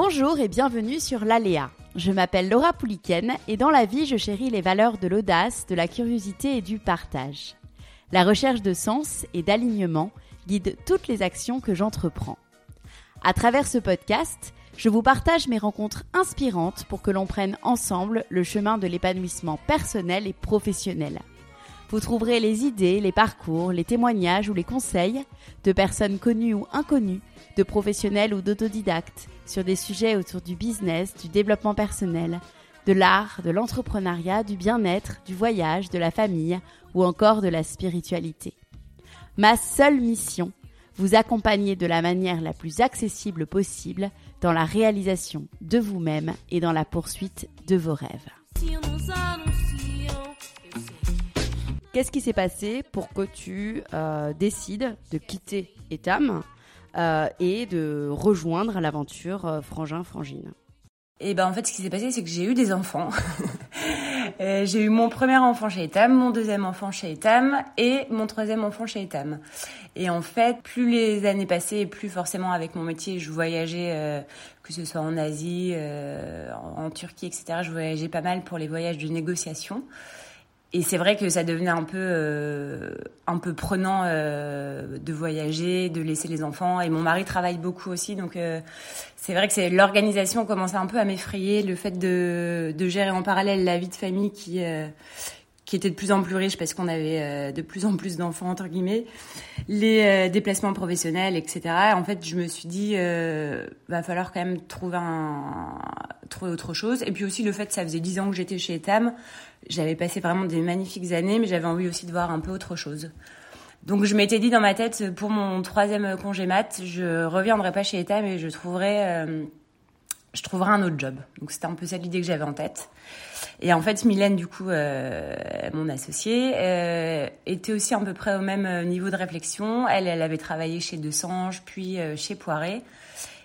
Bonjour et bienvenue sur l'Aléa. Je m'appelle Laura Pouliken et dans la vie, je chéris les valeurs de l'audace, de la curiosité et du partage. La recherche de sens et d'alignement guide toutes les actions que j'entreprends. À travers ce podcast, je vous partage mes rencontres inspirantes pour que l'on prenne ensemble le chemin de l'épanouissement personnel et professionnel. Vous trouverez les idées, les parcours, les témoignages ou les conseils de personnes connues ou inconnues, de professionnels ou d'autodidactes sur des sujets autour du business, du développement personnel, de l'art, de l'entrepreneuriat, du bien-être, du voyage, de la famille ou encore de la spiritualité. Ma seule mission, vous accompagner de la manière la plus accessible possible dans la réalisation de vous-même et dans la poursuite de vos rêves. Qu'est-ce qui s'est passé pour que tu euh, décides de quitter Etam euh, et de rejoindre l'aventure euh, Frangin-Frangine et ben en fait, ce qui s'est passé, c'est que j'ai eu des enfants. j'ai eu mon premier enfant chez Etam, mon deuxième enfant chez Etam et mon troisième enfant chez Etam. Et en fait, plus les années passaient, plus forcément avec mon métier, je voyageais, que ce soit en Asie, en, Turquie, etc. Je voyageais pas mal pour les voyages de négociation. Et c'est vrai que ça devenait un peu, euh, un peu prenant euh, de voyager, de laisser les enfants. Et mon mari travaille beaucoup aussi, donc euh, c'est vrai que c'est l'organisation commençait un peu à m'effrayer, le fait de, de gérer en parallèle la vie de famille qui euh, qui était de plus en plus riche parce qu'on avait euh, de plus en plus d'enfants entre guillemets, les euh, déplacements professionnels, etc. En fait, je me suis dit, va falloir quand même trouver un, trouver autre chose. Et puis aussi le fait que ça faisait dix ans que j'étais chez Etam, j'avais passé vraiment des magnifiques années, mais j'avais envie aussi de voir un peu autre chose. Donc je m'étais dit dans ma tête, pour mon troisième congé mat, je reviendrai pas chez Etam et je trouverai, euh, je trouverai un autre job. Donc c'était un peu ça l'idée que j'avais en tête. Et en fait, Mylène, du coup, euh, mon associée, euh, était aussi à peu près au même niveau de réflexion. Elle, elle avait travaillé chez Desange, puis euh, chez Poiré.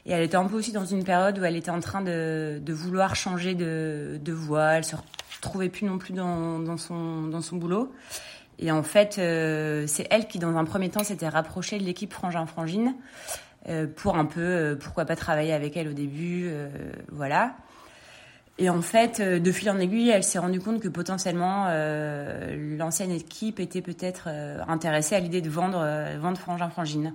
Et elle était un peu aussi dans une période où elle était en train de, vouloir changer de, voie. Elle se retrouvait plus non plus dans, son, dans son boulot. Et en fait, euh, c'est elle qui, dans un premier temps, s'était rapprochée de l'équipe Frangin-Frangine euh, pour un peu, euh, pourquoi pas travailler avec elle au début, voilà. Et en fait, euh, de fil en aiguille, elle s'est rendue compte que potentiellement euh, l'ancienne équipe était peut-être intéressée à l'idée de vendre, vendre Frangin-Frangine.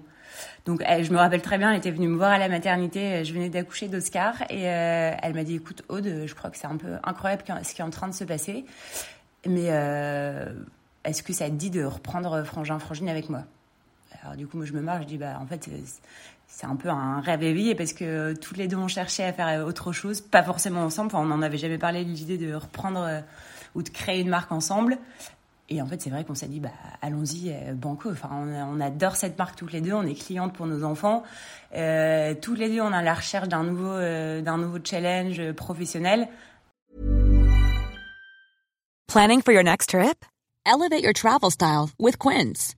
Donc, elle, je me rappelle très bien, elle était venue me voir à la maternité. Je venais d'accoucher d'Oscar et euh, elle m'a dit "Écoute, Aude, je crois que c'est un peu incroyable ce qui est en train de se passer, mais euh, est-ce que ça te dit de reprendre Frangin Frangine avec moi? Alors du coup, moi, je me marre, je dis bah en fait, c'est un peu un rêve éveillé parce que tous les deux on cherchait à faire autre chose, pas forcément ensemble. Enfin, on n'en avait jamais parlé l'idée de reprendre euh, ou de créer une marque ensemble. Et en fait, c'est vrai qu'on s'est dit, bah, allons-y, euh, banco. Enfin, on, adore cette marque toutes les deux. On est clientes pour nos enfants. Euh, tous les deux, on a la recherche d'un nouveau, euh, d'un nouveau challenge professionnel. Planning for your next trip? Elevate your travel style with Quince.